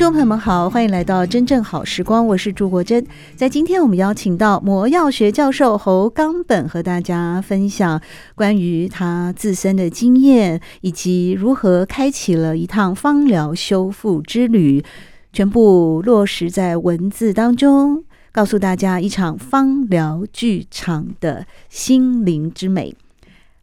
众朋友们好，欢迎来到真正好时光，我是朱国珍。在今天，我们邀请到魔药学教授侯冈本，和大家分享关于他自身的经验，以及如何开启了一趟芳疗修复之旅，全部落实在文字当中，告诉大家一场芳疗剧场的心灵之美。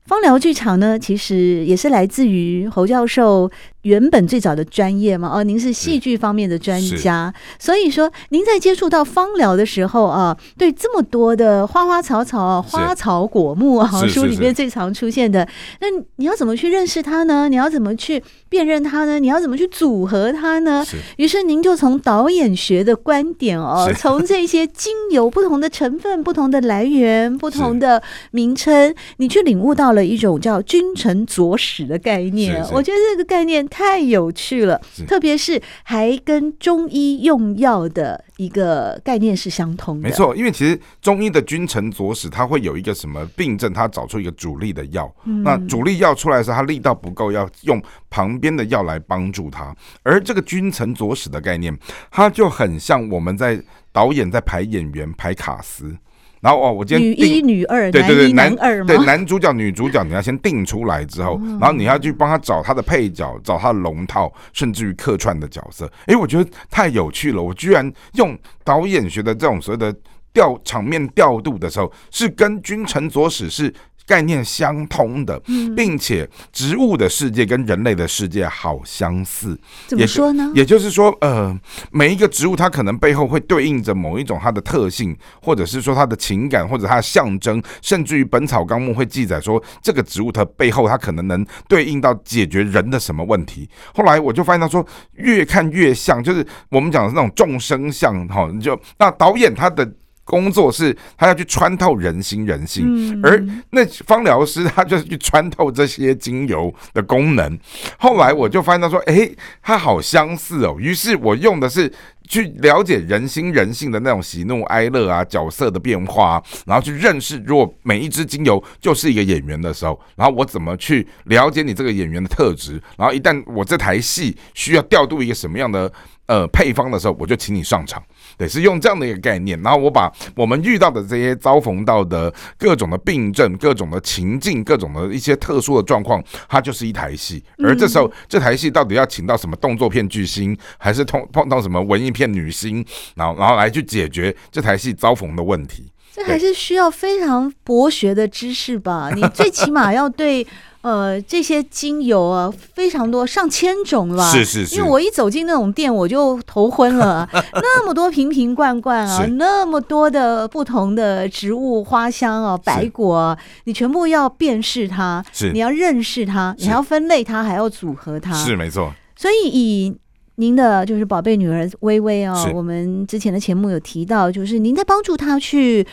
芳疗剧场呢，其实也是来自于侯教授。原本最早的专业嘛，哦，您是戏剧方面的专家，所以说您在接触到芳疗的时候啊，对这么多的花花草草、花草果木啊，书里面最常出现的，那你要怎么去认识它呢？你要怎么去辨认它呢？你要怎么去组合它呢？于是您就从导演学的观点哦，从这些精油不同的成分、不同的来源、不同的名称，你去领悟到了一种叫君臣佐使的概念。我觉得这个概念。太有趣了，特别是还跟中医用药的一个概念是相通的。没错，因为其实中医的君臣佐使，它会有一个什么病症，它找出一个主力的药。嗯、那主力药出来的时候，它力道不够，要用旁边的药来帮助它。而这个君臣佐使的概念，它就很像我们在导演在排演员排卡司。然后哦，我今天女一女二，对对对，男二对男主角女主角，你要先定出来之后，然后你要去帮他找他的配角，找他的龙套，甚至于客串的角色。哎，我觉得太有趣了，我居然用导演学的这种所谓的调场面调度的时候，是跟君臣佐使是。概念相通的，并且植物的世界跟人类的世界好相似。怎么说呢？也就是说，呃，每一个植物它可能背后会对应着某一种它的特性，或者是说它的情感，或者它的象征，甚至于《本草纲目》会记载说，这个植物它背后它可能能对应到解决人的什么问题。后来我就发现到说，越看越像，就是我们讲的那种众生相哈。就那导演他的。工作是他要去穿透人心人性，而那芳疗师他就是去穿透这些精油的功能。后来我就发现他说，诶，它好相似哦。于是我用的是去了解人心人性的那种喜怒哀乐啊，角色的变化，然后去认识，如果每一支精油就是一个演员的时候，然后我怎么去了解你这个演员的特质，然后一旦我这台戏需要调度一个什么样的呃配方的时候，我就请你上场。对，是用这样的一个概念，然后我把我们遇到的这些遭逢到的各种的病症、各种的情境、各种的一些特殊的状况，它就是一台戏。而这时候，这台戏到底要请到什么动作片巨星，还是碰碰到什么文艺片女星，然后然后来去解决这台戏遭逢的问题？这还是需要非常博学的知识吧？你最起码要对。呃，这些精油啊，非常多，上千种了吧？是是是。因为我一走进那种店，我就头昏了。那么多瓶瓶罐罐啊，那么多的不同的植物花香啊，白果啊，你全部要辨识它，是你要认识它，你还要分类它，还要组合它，是没错。所以以您的就是宝贝女儿薇薇哦，我们之前的节目有提到，就是您在帮助她去。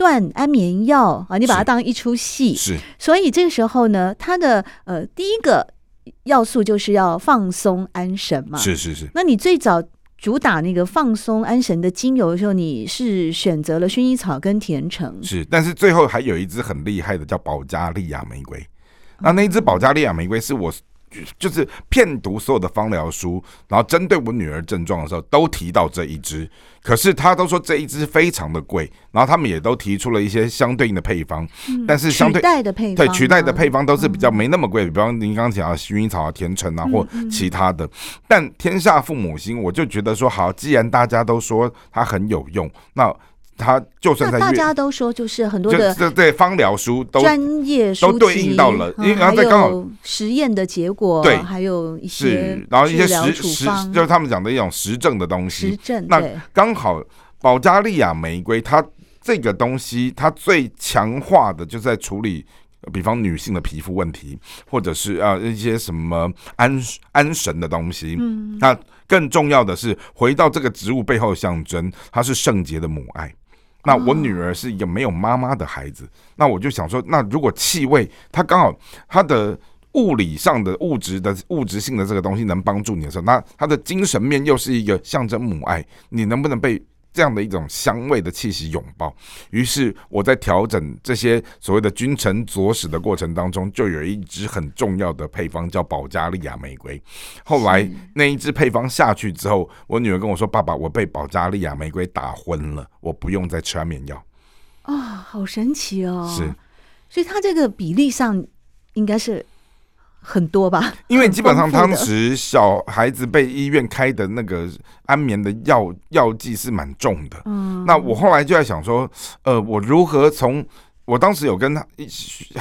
断安眠药啊，你把它当一出戏，是，所以这个时候呢，它的呃第一个要素就是要放松安神嘛，是是是。那你最早主打那个放松安神的精油的时候，你是选择了薰衣草跟甜橙，是，但是最后还有一支很厉害的叫保加利亚玫瑰，那那一支保加利亚玫瑰是我。就是骗读所有的芳疗书，然后针对我女儿症状的时候，都提到这一支。可是他都说这一支非常的贵，然后他们也都提出了一些相对应的配方，嗯、但是相对取代的配方，对取代的配方都是比较没那么贵，比方您刚刚讲的薰衣草啊、甜橙啊或其他的。但天下父母心，我就觉得说好，既然大家都说它很有用，那。他就算在大家都说，就是很多的对对芳疗书都专业书都对应到了，因为然后在刚好实验的结果，对，还有一些然后一些实实就是他们讲的一种实证的东西。实证那刚好保加利亚玫瑰，它这个东西它最强化的就是在处理比方女性的皮肤问题，或者是啊一些什么安安神的东西。嗯，那更重要的是回到这个植物背后的象征，它是圣洁的母爱。那我女儿是一个没有妈妈的孩子，那我就想说，那如果气味它刚好它的物理上的物质的物质性的这个东西能帮助你的时候，那它的精神面又是一个象征母爱，你能不能被？这样的一种香味的气息拥抱，于是我在调整这些所谓的君臣佐使的过程当中，就有一支很重要的配方叫保加利亚玫瑰。后来那一支配方下去之后，我女儿跟我说：“爸爸，我被保加利亚玫瑰打昏了，我不用再吃安眠药。”啊，好神奇哦！是，所以它这个比例上应该是。很多吧，因为基本上当时小孩子被医院开的那个安眠的药药剂是蛮重的。嗯，那我后来就在想说，呃，我如何从我当时有跟他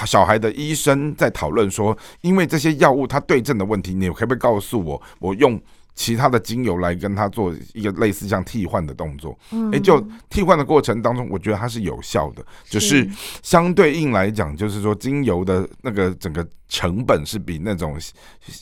小孩的医生在讨论说，因为这些药物它对症的问题，你可不可以告诉我，我用。其他的精油来跟他做一个类似像替换的动作，嗯哎，就替换的过程当中，我觉得它是有效的，只是相对应来讲，就是说精油的那个整个成本是比那种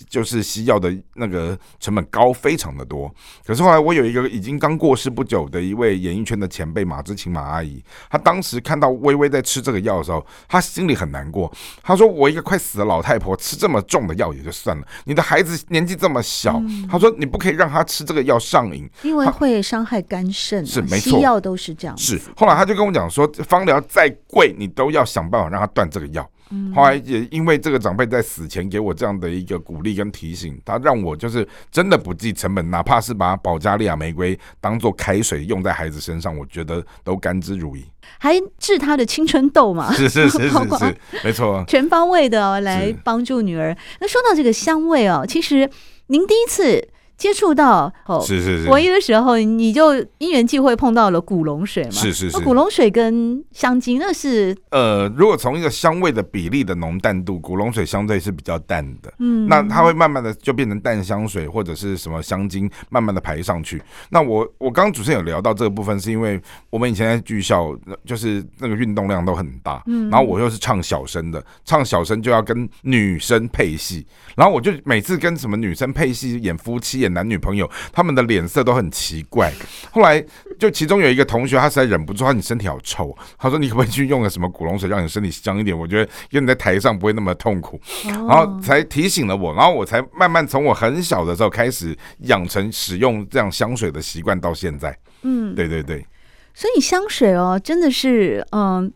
就是西药的那个成本高非常的多。可是后来我有一个已经刚过世不久的一位演艺圈的前辈马之琴马阿姨，她当时看到微微在吃这个药的时候，她心里很难过。她说：“我一个快死的老太婆吃这么重的药也就算了，你的孩子年纪这么小。”她说：“你。”不可以让他吃这个药上瘾，因为会伤害肝肾、啊。是没错，西药都是这样。是后来他就跟我讲说，芳疗再贵，你都要想办法让他断这个药。嗯、后来也因为这个长辈在死前给我这样的一个鼓励跟提醒，他让我就是真的不计成本，哪怕是把保加利亚玫瑰当做开水用在孩子身上，我觉得都甘之如饴。还治他的青春痘嘛？是是是是是，没错，全方位的来帮助女儿。那说到这个香味哦，其实您第一次。接触到哦，是是是，唯一的时候，你就因缘际会碰到了古龙水嘛？是是是，古龙水跟香精那是呃，如果从一个香味的比例的浓淡度，古龙水相对是比较淡的，嗯，那它会慢慢的就变成淡香水或者是什么香精，慢慢的排上去。那我我刚刚主持人有聊到这个部分，是因为我们以前在剧校，就是那个运动量都很大，嗯，然后我又是唱小声的，唱小声就要跟女生配戏，然后我就每次跟什么女生配戏演夫妻。男女朋友他们的脸色都很奇怪，后来就其中有一个同学，他实在忍不住，他说你身体好臭，他说你可不可以去用个什么古龙水，让你身体香一点？我觉得因为你在台上不会那么痛苦，然后才提醒了我，然后我才慢慢从我很小的时候开始养成使用这样香水的习惯，到现在。嗯，对对对，所以香水哦，真的是嗯，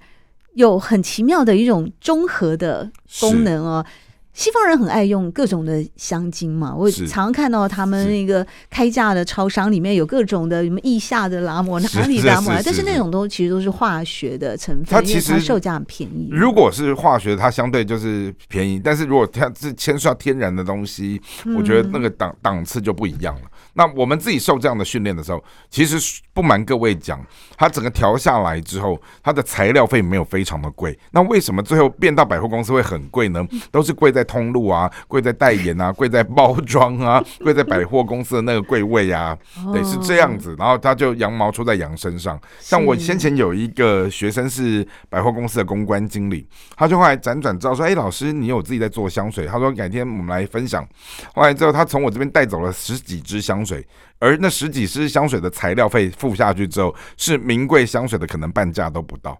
有很奇妙的一种中和的功能哦。西方人很爱用各种的香精嘛，我常常看到他们那个开价的超商里面有各种的什么意下的拉摩、哪里拉摩，但是那种都其实都是化学的成分，它其实售价很便宜。如果是化学，它相对就是便宜，但是如果它是牵涉到天然的东西，我觉得那个档档次就不一样了。那我们自己受这样的训练的时候，其实不瞒各位讲，它整个调下来之后，它的材料费没有非常的贵。那为什么最后变到百货公司会很贵呢？都是贵在通路啊，贵在代言啊，贵在包装啊，贵在百货公司的那个柜位啊，对，是这样子。然后他就羊毛出在羊身上。像我先前有一个学生是百货公司的公关经理，他就后来辗转知道说，哎，老师你有自己在做香水，他说改天我们来分享。后来之后他从我这边带走了十几支香水。而那十几支香水的材料费付下去之后，是名贵香水的可能半价都不到。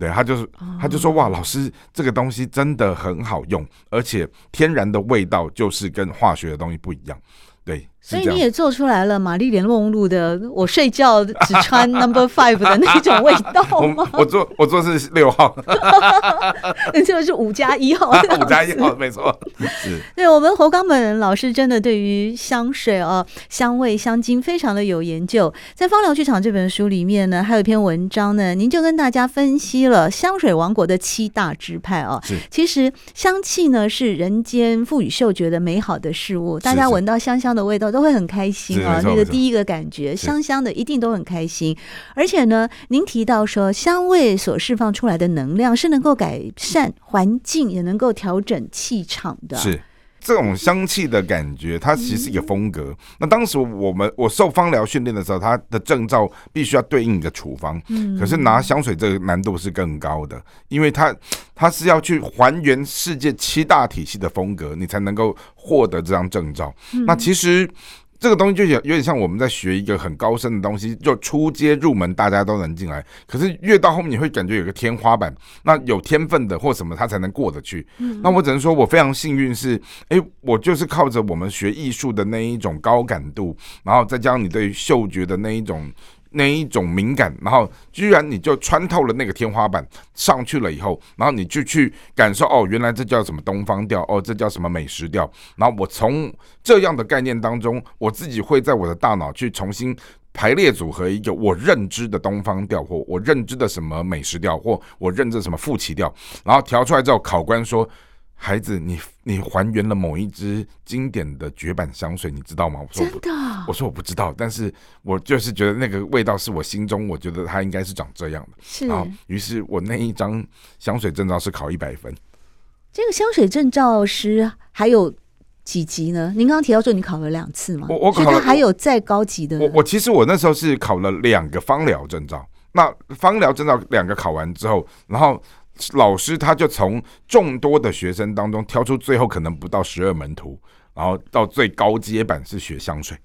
对，他就是，他就说哇，老师这个东西真的很好用，而且天然的味道就是跟化学的东西不一样。对。所以你也做出来了玛丽莲梦露的，我睡觉只穿 Number Five 的那种味道 吗？我，我做我做是六号，那就是五加一号，五加一号没错。对我们侯冈本老师真的对于香水啊、香味、香精非常的有研究。在芳疗剧场这本书里面呢，还有一篇文章呢，您就跟大家分析了香水王国的七大支派啊。是，其实香气呢是人间赋予嗅觉的美好的事物，大家闻到香香的味道。都会很开心啊！那个第一个感觉，香香的，一定都很开心。而且呢，您提到说，香味所释放出来的能量是能够改善环境，也能够调整气场的。是，这种香气的感觉，它其实是一个风格。那当时我们我受芳疗训练的时候，它的证照必须要对应一个处方。可是拿香水这个难度是更高的，因为它它是要去还原世界七大体系的风格，你才能够获得这张证照。那其实。这个东西就有有点像我们在学一个很高深的东西，就初阶入门，大家都能进来。可是越到后面，你会感觉有个天花板，那有天分的或什么，他才能过得去。那我只能说我非常幸运，是哎，我就是靠着我们学艺术的那一种高感度，然后再加上你对嗅觉的那一种。那一种敏感，然后居然你就穿透了那个天花板上去了以后，然后你就去感受哦，原来这叫什么东方调，哦，这叫什么美食调。然后我从这样的概念当中，我自己会在我的大脑去重新排列组合一个我认知的东方调，或我认知的什么美食调，或我认知什么富奇调。然后调出来之后，考官说。孩子，你你还原了某一支经典的绝版香水，你知道吗？我说真的，我说我不知道，但是我就是觉得那个味道是我心中，我觉得它应该是长这样的。是，然后于是我那一张香水证照是考一百分。这个香水证照是还有几级呢？您刚刚提到说你考了两次吗？我我考了，还有再高级的。我我其实我那时候是考了两个芳疗证照，那芳疗证照两个考完之后，然后。老师他就从众多的学生当中挑出最后可能不到十二门徒，然后到最高阶版是学香水，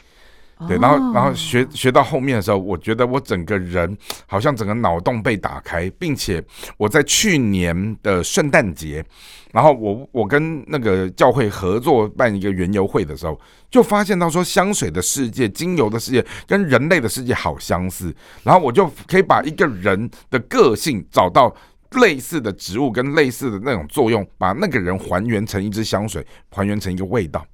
对，然后然后学学到后面的时候，我觉得我整个人好像整个脑洞被打开，并且我在去年的圣诞节，然后我我跟那个教会合作办一个园游会的时候，就发现到说香水的世界、精油的世界跟人类的世界好相似，然后我就可以把一个人的个性找到。类似的植物跟类似的那种作用，把那个人还原成一支香水，还原成一个味道。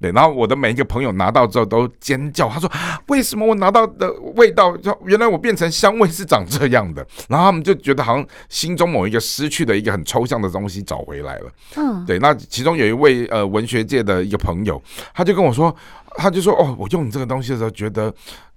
对，然后我的每一个朋友拿到之后都尖叫，他说：“为什么我拿到的味道，就原来我变成香味是长这样的？”然后他们就觉得好像心中某一个失去的一个很抽象的东西找回来了。嗯，对。那其中有一位呃文学界的一个朋友，他就跟我说，他就说：“哦，我用你这个东西的时候，觉得。”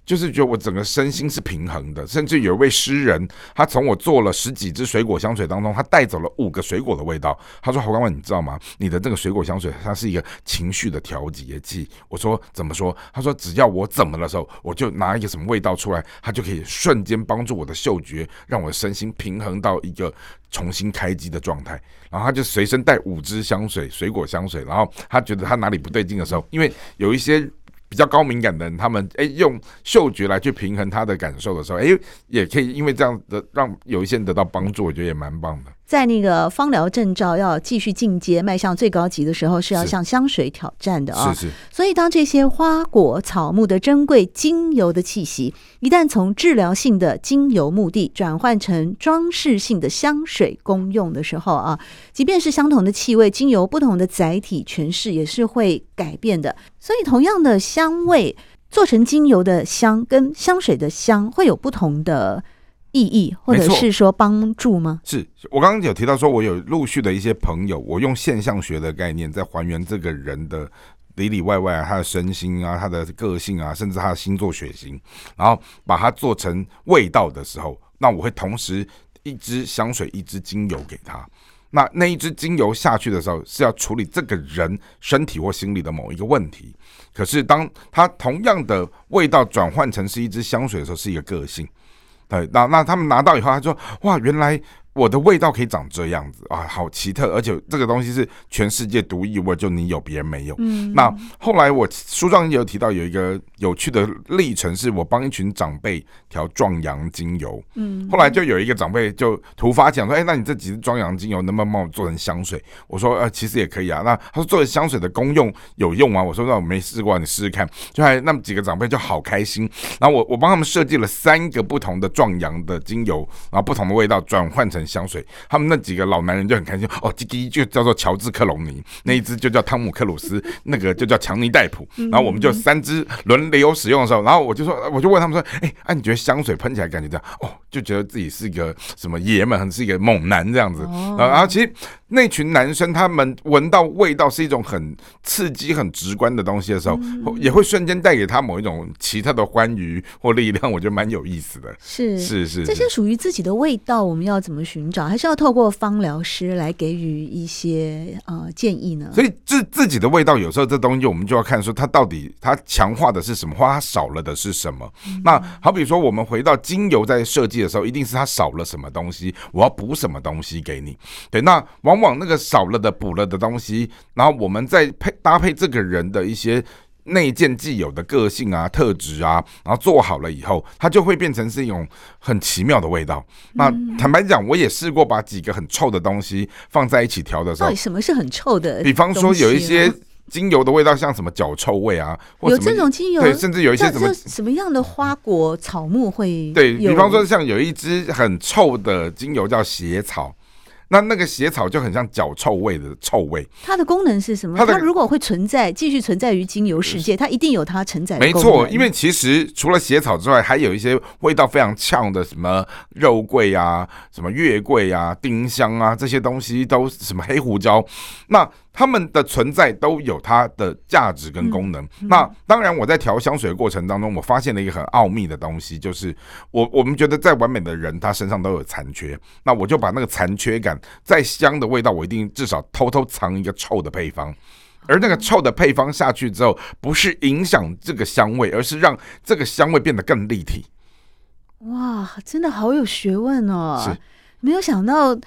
就是觉得我整个身心是平衡的，甚至有一位诗人，他从我做了十几支水果香水当中，他带走了五个水果的味道。他说：“侯刚文，你知道吗？你的这个水果香水，它是一个情绪的调节剂。”我说：“怎么说？”他说：“只要我怎么的时候，我就拿一个什么味道出来，它就可以瞬间帮助我的嗅觉，让我的身心平衡到一个重新开机的状态。”然后他就随身带五支香水，水果香水。然后他觉得他哪里不对劲的时候，因为有一些。比较高敏感的人，他们诶用嗅觉来去平衡他的感受的时候，诶也可以因为这样的让有一些人得到帮助，我觉得也蛮棒的。在那个芳疗证照要继续进阶，迈向最高级的时候，是要向香水挑战的啊！是是。所以，当这些花果草木的珍贵精油的气息，一旦从治疗性的精油目的转换成装饰性的香水功用的时候啊，即便是相同的气味，精油不同的载体诠释也是会改变的。所以，同样的香味做成精油的香跟香水的香会有不同的。意义，或者是说帮助吗？是我刚刚有提到说，我有陆续的一些朋友，我用现象学的概念在还原这个人的里里外外啊，他的身心啊，他的个性啊，甚至他的星座血型，然后把它做成味道的时候，那我会同时一支香水，一支精油给他。那那一支精油下去的时候，是要处理这个人身体或心理的某一个问题。可是当他同样的味道转换成是一支香水的时候，是一个个性。对，那那他们拿到以后，他说：“哇，原来。”我的味道可以长这样子啊，好奇特，而且这个东西是全世界独一无二，就你有别人没有。嗯，那后来我书上也有提到有一个有趣的历程，是我帮一群长辈调壮阳精油。嗯，后来就有一个长辈就突发讲说：“哎，那你这几支壮阳精油能不能帮我做成香水？”我说：“呃，其实也可以啊。”那他说：“做香水的功用有用啊？”我说：“那我没试过，你试试看。”就还那么几个长辈就好开心。然后我我帮他们设计了三个不同的壮阳的精油，然后不同的味道转换成。香水，他们那几个老男人就很开心哦。第一就叫做乔治克隆尼，那一只就叫汤姆克鲁斯，那个就叫强尼戴普。然后我们就三只轮流使用的时候，然后我就说，我就问他们说，哎，啊，你觉得香水喷起来感觉这样？哦，就觉得自己是一个什么爷们，是一个猛男这样子。然后其实那群男生他们闻到味道是一种很刺激、很直观的东西的时候，嗯、也会瞬间带给他某一种奇特的欢愉或力量，我觉得蛮有意思的。是是是，这些属于自己的味道，我们要怎么寻找？还是要透过芳疗师来给予一些呃建议呢？所以自自己的味道，有时候这东西我们就要看说它到底它强化的是什么，或它少了的是什么。嗯、那好比说，我们回到精油在设计的时候，一定是它少了什么东西，我要补什么东西给你。对，那往往那个少了的补了的东西，然后我们再配搭配这个人的一些内建既有的个性啊、特质啊，然后做好了以后，它就会变成是一种很奇妙的味道。那坦白讲，我也试过把几个很臭的东西放在一起调的时候，到底什么是很臭的？比方说有一些精油的味道，像什么脚臭味啊，或有这种精油，对，甚至有一些什么什么样的花果草木会，对，比方说像有一支很臭的精油叫血草。那那个血草就很像脚臭味的臭味，它的功能是什么？它，它如果会存在，继续存在于精油世界，它一定有它承载。没错，因为其实除了血草之外，还有一些味道非常呛的，什么肉桂啊、什么月桂啊、丁香啊这些东西，都什么黑胡椒，那。他们的存在都有它的价值跟功能。那当然，我在调香水的过程当中，我发现了一个很奥秘的东西，就是我我们觉得再完美的人，他身上都有残缺。那我就把那个残缺感，再香的味道，我一定至少偷偷藏一个臭的配方。而那个臭的配方下去之后，不是影响这个香味，而是让这个香味变得更立体。哇，真的好有学问哦！是，没有想到。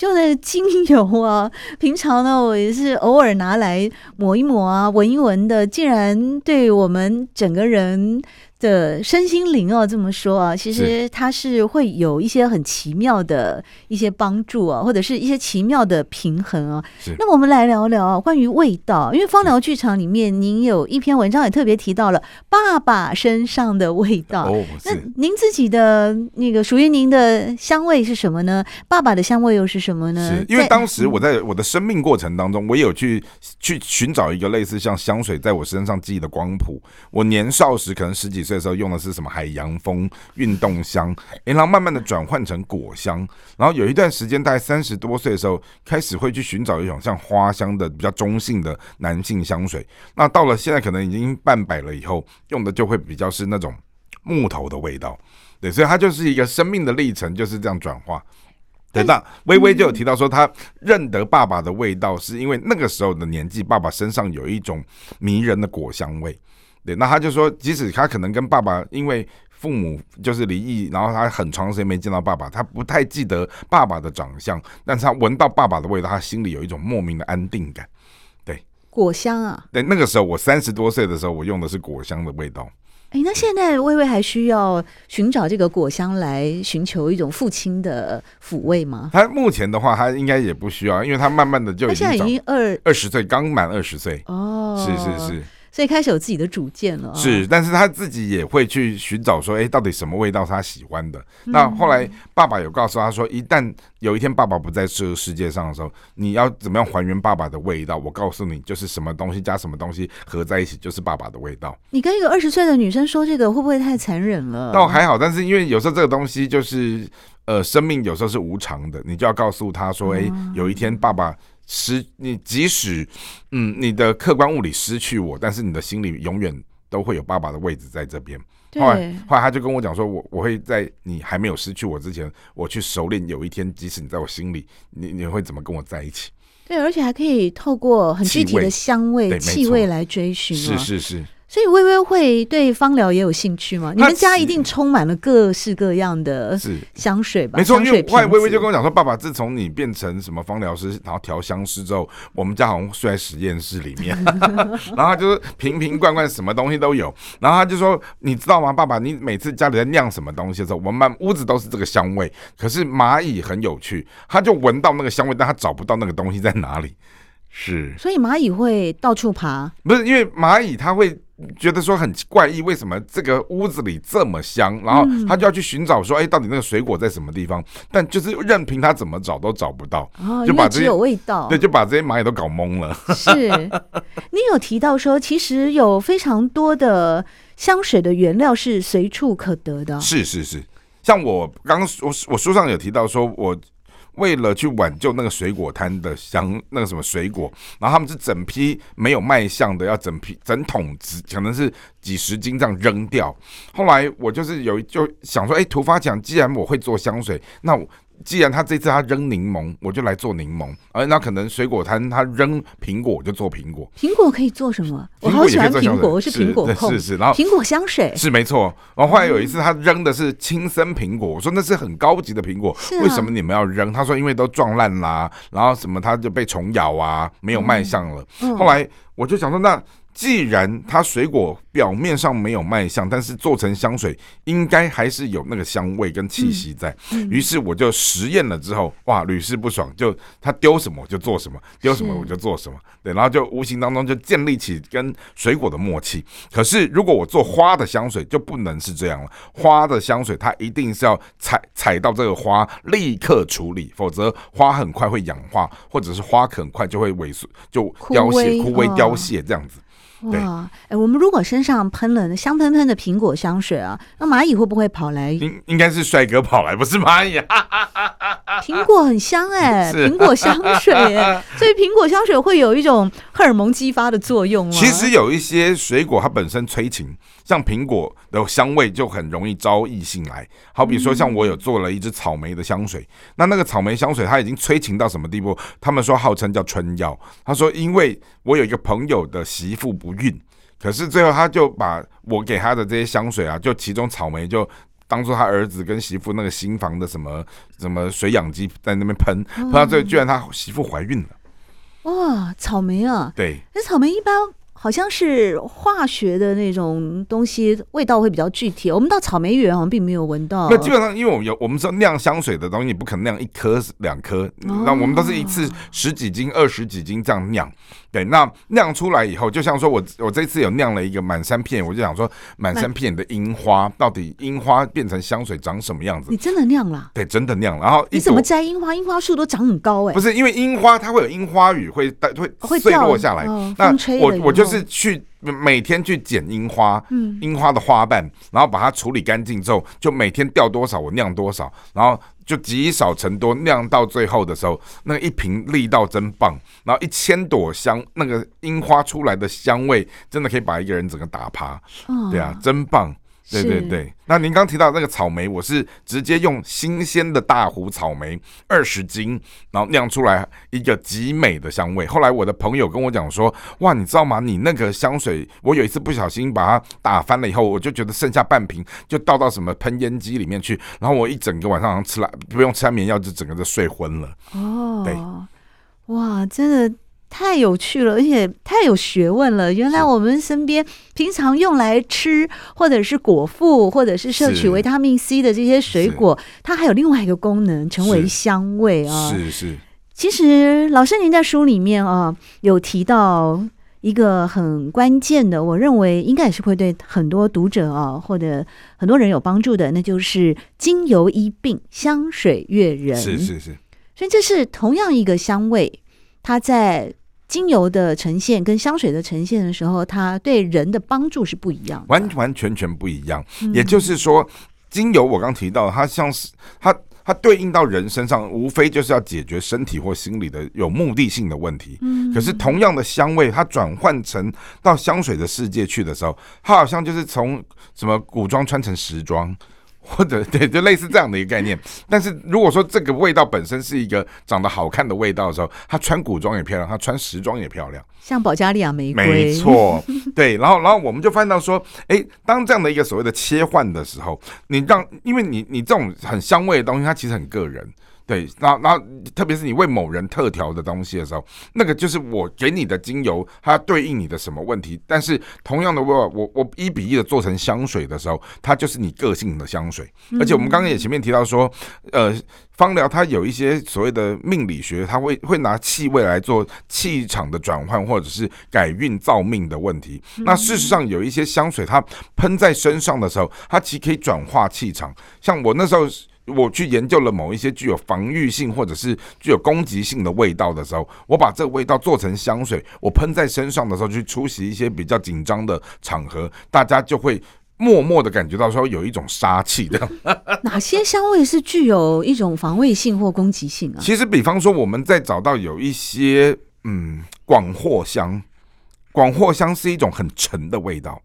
就那个精油啊，平常呢，我也是偶尔拿来抹一抹啊，闻一闻的，竟然对我们整个人的身心灵哦，这么说啊，其实它是会有一些很奇妙的一些帮助啊，或者是一些奇妙的平衡啊。那么我们来聊聊关于味道，因为芳疗剧场里面，您有一篇文章也特别提到了爸爸身上的味道。哦，那您自己的那个属于您的香味是什么呢？爸爸的香味又是什么呢？是因为当时我在我的生命过程当中，我有去去寻找一个类似像香水在我身上记忆的光谱。我年少时可能十几岁。这时候用的是什么海洋风运动香，然后慢慢的转换成果香，然后有一段时间，大概三十多岁的时候，开始会去寻找一种像花香的比较中性的男性香水。那到了现在，可能已经半百了以后，用的就会比较是那种木头的味道。对，所以它就是一个生命的历程，就是这样转化。对，那微微就有提到说，他认得爸爸的味道，是因为那个时候的年纪，爸爸身上有一种迷人的果香味。对，那他就说，即使他可能跟爸爸因为父母就是离异，然后他很长时间没见到爸爸，他不太记得爸爸的长相，但是他闻到爸爸的味道，他心里有一种莫名的安定感。对，果香啊。对，那个时候我三十多岁的时候，我用的是果香的味道。哎，那现在薇薇还需要寻找这个果香来寻求一种父亲的抚慰吗？他目前的话，他应该也不需要，因为他慢慢的就已经，现在已经二二十岁，刚满二十岁。哦，是是是。所以开始有自己的主见了，是，但是他自己也会去寻找说，哎，到底什么味道是他喜欢的？那后来爸爸有告诉他说，一旦有一天爸爸不在这个世界上的时候，你要怎么样还原爸爸的味道？我告诉你，就是什么东西加什么东西合在一起，就是爸爸的味道。你跟一个二十岁的女生说这个，会不会太残忍了？倒还好，但是因为有时候这个东西就是，呃，生命有时候是无常的，你就要告诉他说，哎，有一天爸爸。失你即使嗯，你的客观物理失去我，但是你的心里永远都会有爸爸的位置在这边。后来后来他就跟我讲说，我我会在你还没有失去我之前，我去熟练。有一天，即使你在我心里，你你会怎么跟我在一起？对，而且还可以透过很具体的香味、气味来追寻。是是是。所以薇薇会对芳疗也有兴趣吗？你们家一定充满了各式各样的香水吧？没错，因为后来薇薇就跟我讲说，爸爸自从你变成什么芳疗师，然后调香师之后，我们家好像睡在实验室里面，然后就是瓶瓶罐罐什么东西都有。然后他就说，你知道吗，爸爸，你每次家里在酿什么东西的时候，我们满屋子都是这个香味。可是蚂蚁很有趣，它就闻到那个香味，但它找不到那个东西在哪里。是，所以蚂蚁会到处爬？不是，因为蚂蚁它会。觉得说很怪异，为什么这个屋子里这么香？然后它就要去寻找说，哎，到底那个水果在什么地方？但就是任凭它怎么找都找不到，就把这些有味道，对，就把这些蚂蚁都搞懵了。是，你有提到说，其实有非常多的香水的原料是随处可得的。是是是，像我刚刚我我书上有提到说，我为了去挽救那个水果摊的香，那个什么水果，然后他们是整批没有卖相的，要整批整桶子，可能是几十斤这样扔掉。后来我就是有就想说，哎，突发奇想，既然我会做香水，那我。既然他这次他扔柠檬，我就来做柠檬。而那可能水果摊他扔苹果，我就做苹果。苹果可以做什么？我好喜欢苹果，我是苹果控。是是，然后苹果香水是没错。然后后来有一次他扔的是青森苹果，我说那是很高级的苹果，为什么你们要扔？他说因为都撞烂啦，然后什么他就被虫咬啊，没有卖相了。后来我就想说那。既然它水果表面上没有卖相，但是做成香水应该还是有那个香味跟气息在。于是我就实验了之后，哇，屡试不爽，就他丢什么我就做什么，丢什么我就做什么。对，然后就无形当中就建立起跟水果的默契。可是如果我做花的香水就不能是这样了，花的香水它一定是要采采到这个花立刻处理，否则花很快会氧化，或者是花很快就会萎缩，就凋谢、枯萎、凋谢这样子。哇，哎，我们如果身上喷了香喷喷的苹果香水啊，那蚂蚁会不会跑来？应应该是帅哥跑来，不是蚂蚁。苹果很香哎，苹果香水哎，所以苹果香水会有一种荷尔蒙激发的作用吗？其实有一些水果它本身催情。像苹果的香味就很容易招异性来，好比说像我有做了一支草莓的香水，那那个草莓香水它已经催情到什么地步？他们说号称叫春药。他说因为我有一个朋友的媳妇不孕，可是最后他就把我给他的这些香水啊，就其中草莓就当做他儿子跟媳妇那个新房的什么什么水养机在那边喷，喷到最后居然他媳妇怀孕了。哇，草莓啊，对，那草莓一般。好像是化学的那种东西，味道会比较具体。我们到草莓园好像并没有闻到。那基本上，因为我们有我们说酿香水的东西，你不可能酿一颗两颗，那我们都是一次十几斤、二十几斤这样酿。对，那酿出来以后，就像说我我这次有酿了一个满山遍，我就想说满山遍的樱花，到底樱花变成香水长什么样子？你真的酿了？对，真的酿了。然后你怎么摘樱花？樱花树都长很高哎。不是，因为樱花它会有樱花雨，会带会坠落下来。那我我就是去。每天去捡樱花，樱花的花瓣，然后把它处理干净之后，就每天掉多少我酿多少，然后就积少成多，酿到最后的时候，那一瓶力道真棒，然后一千朵香，那个樱花出来的香味，真的可以把一个人整个打趴，对啊，真棒。对对对，那您刚提到那个草莓，我是直接用新鲜的大湖草莓二十斤，然后酿出来一个极美的香味。后来我的朋友跟我讲说，哇，你知道吗？你那个香水，我有一次不小心把它打翻了以后，我就觉得剩下半瓶，就倒到什么喷烟机里面去，然后我一整个晚上好像吃了不用吃安眠药，就整个就睡昏了。哦，对，哇，真的。太有趣了，而且太有学问了。原来我们身边平常用来吃，或者是果腹，或者是摄取维他命 C 的这些水果，它还有另外一个功能，成为香味啊。是是。其实老师您在书里面啊，有提到一个很关键的，我认为应该也是会对很多读者啊，或者很多人有帮助的，那就是精油医病，香水悦人。是是是。所以这是同样一个香味，它在。精油的呈现跟香水的呈现的时候，它对人的帮助是不一样，完完全全不一样。也就是说，精油我刚提到，它像是它它对应到人身上，无非就是要解决身体或心理的有目的性的问题。可是同样的香味，它转换成到香水的世界去的时候，它好像就是从什么古装穿成时装。或者对，就类似这样的一个概念。但是如果说这个味道本身是一个长得好看的味道的时候，她穿古装也漂亮，她穿时装也漂亮，像保加利亚玫瑰。没错，对。然后，然后我们就发现到说，哎，当这样的一个所谓的切换的时候，你让，因为你你这种很香味的东西，它其实很个人。对，然后然后，特别是你为某人特调的东西的时候，那个就是我给你的精油，它对应你的什么问题。但是同样的味道，我我一比一的做成香水的时候，它就是你个性的香水。而且我们刚刚也前面提到说，呃，芳疗它有一些所谓的命理学，它会会拿气味来做气场的转换，或者是改运造命的问题。那事实上有一些香水，它喷在身上的时候，它其实可以转化气场。像我那时候。我去研究了某一些具有防御性或者是具有攻击性的味道的时候，我把这个味道做成香水，我喷在身上的时候，去出席一些比较紧张的场合，大家就会默默的感觉到说有一种杀气的。哪些香味是具有一种防卫性或攻击性啊？其实，比方说，我们在找到有一些嗯广藿香，广藿香是一种很沉的味道，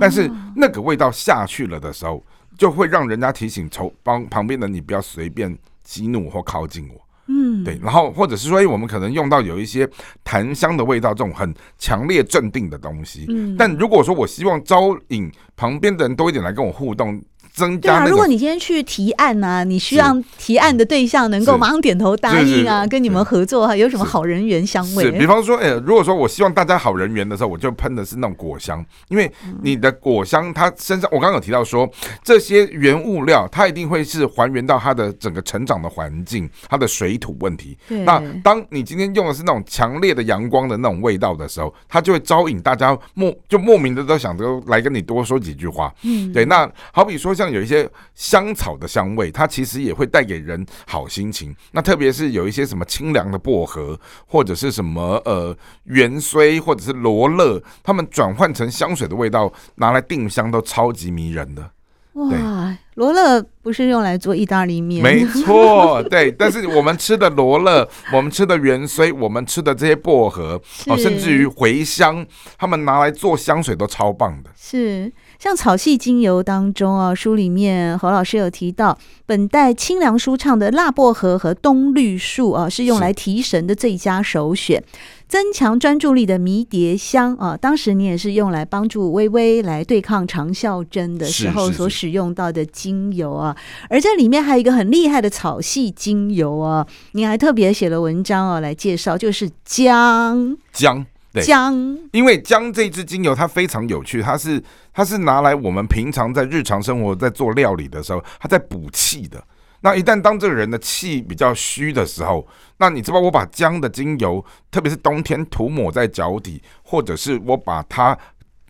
但是那个味道下去了的时候，就会让人家提醒从帮旁边的你不要随便激怒或靠近我。嗯，对，然后或者是说，我们可能用到有一些檀香的味道，这种很强烈镇定的东西。嗯，但如果说我希望招引旁边的人多一点来跟我互动。增加。如果你今天去提案啊，你需要提案的对象能够马上点头答应啊，跟你们合作哈，有什么好人缘香味？是，比方说，哎，如果说我希望大家好人缘的时候，我就喷的是那种果香，因为你的果香，它身上我刚刚有提到说，这些原物料它一定会是还原到它的整个成长的环境，它的水土问题。那当你今天用的是那种强烈的阳光的那种味道的时候，它就会招引大家莫就莫名的都想着来跟你多说几句话。嗯，对。那好比说像。有一些香草的香味，它其实也会带给人好心情。那特别是有一些什么清凉的薄荷，或者是什么呃芫荽，或者是罗勒，它们转换成香水的味道，拿来定香都超级迷人的。哇，罗勒不是用来做意大利面？没错，对。但是我们吃的罗勒，我们吃的芫荽，我们吃的这些薄荷，哦，甚至于茴香，他们拿来做香水都超棒的。是。像草系精油当中啊，书里面侯老师有提到，本代清凉舒畅的辣薄荷和冬绿树啊，是用来提神的最佳首选；增强专注力的迷迭香啊，当时你也是用来帮助微微来对抗长效针的时候所使用到的精油啊。而这里面还有一个很厉害的草系精油啊，你还特别写了文章啊来介绍，就是姜姜。姜，因为姜这支精油它非常有趣，它是它是拿来我们平常在日常生活在做料理的时候，它在补气的。那一旦当这个人的气比较虚的时候，那你知道我把姜的精油，特别是冬天涂抹在脚底，或者是我把它。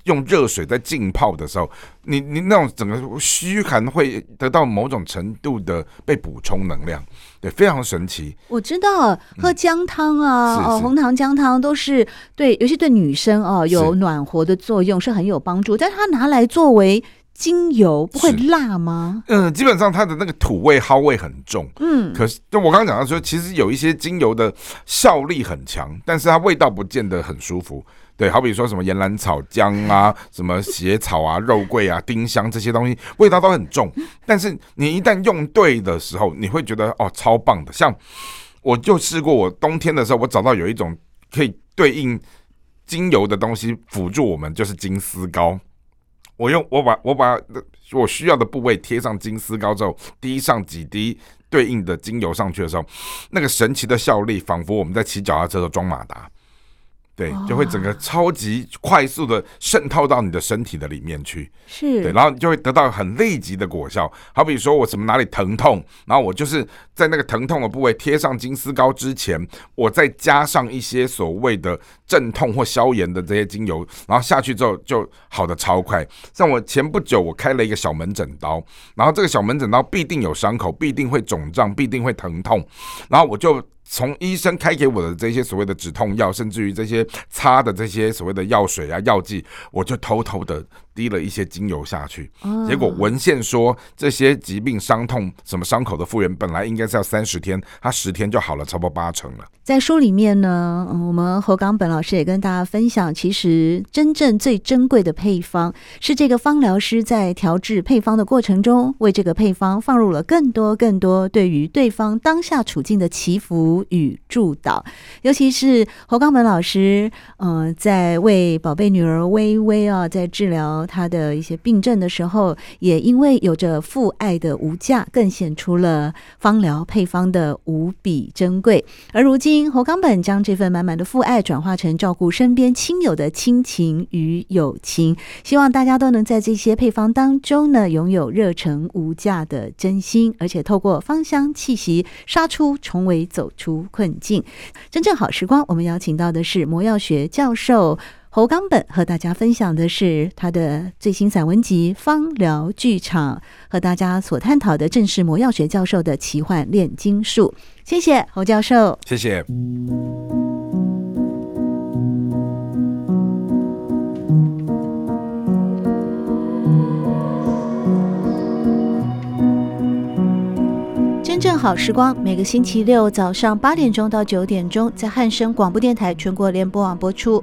用热水在浸泡的时候，你你那种整个虚寒会得到某种程度的被补充能量，对，非常神奇。我知道喝姜汤啊，嗯、哦，红糖姜汤都是对，尤其对女生啊有暖和的作用，是很有帮助。但是它拿来作为精油，不会辣吗？嗯，基本上它的那个土味、蒿味很重。嗯，可是就我刚刚讲到说，其实有一些精油的效力很强，但是它味道不见得很舒服。对，好比说什么岩兰草、姜啊，什么血草啊、肉桂啊、丁香这些东西，味道都很重。但是你一旦用对的时候，你会觉得哦，超棒的。像我就试过，我冬天的时候，我找到有一种可以对应精油的东西辅助我们，就是金丝膏。我用我把我把我需要的部位贴上金丝膏之后，滴上几滴对应的精油上去的时候，那个神奇的效力，仿佛我们在骑脚踏车的装马达。对，就会整个超级快速的渗透到你的身体的里面去，是对，然后你就会得到很立即的果效。好比说我什么哪里疼痛，然后我就是在那个疼痛的部位贴上金丝膏之前，我再加上一些所谓的镇痛或消炎的这些精油，然后下去之后就好的超快。像我前不久我开了一个小门诊刀，然后这个小门诊刀必定有伤口，必定会肿胀，必定会疼痛，然后我就。从医生开给我的这些所谓的止痛药，甚至于这些擦的这些所谓的药水啊、药剂，我就偷偷的。滴了一些精油下去，结果文献说这些疾病伤痛什么伤口的复原本来应该是要三十天，他十天就好了，差不多八成了。在书里面呢，我们侯刚本老师也跟大家分享，其实真正最珍贵的配方是这个方疗师在调制配方的过程中，为这个配方放入了更多更多对于对方当下处境的祈福与祝祷。尤其是侯刚本老师，嗯、呃，在为宝贝女儿微微啊，在治疗。他的一些病症的时候，也因为有着父爱的无价，更显出了芳疗配方的无比珍贵。而如今，侯冈本将这份满满的父爱转化成照顾身边亲友的亲情与友情。希望大家都能在这些配方当中呢，拥有热诚无价的真心，而且透过芳香气息杀出重围，走出困境。真正好时光，我们邀请到的是魔药学教授。侯冈本和大家分享的是他的最新散文集芳疗剧场和大家所探讨的正是魔药学教授的奇幻炼金术。谢谢侯教授。谢谢。真正好时光每个星期六早上八点钟到九点钟在汉声广播电台全国联播网播出。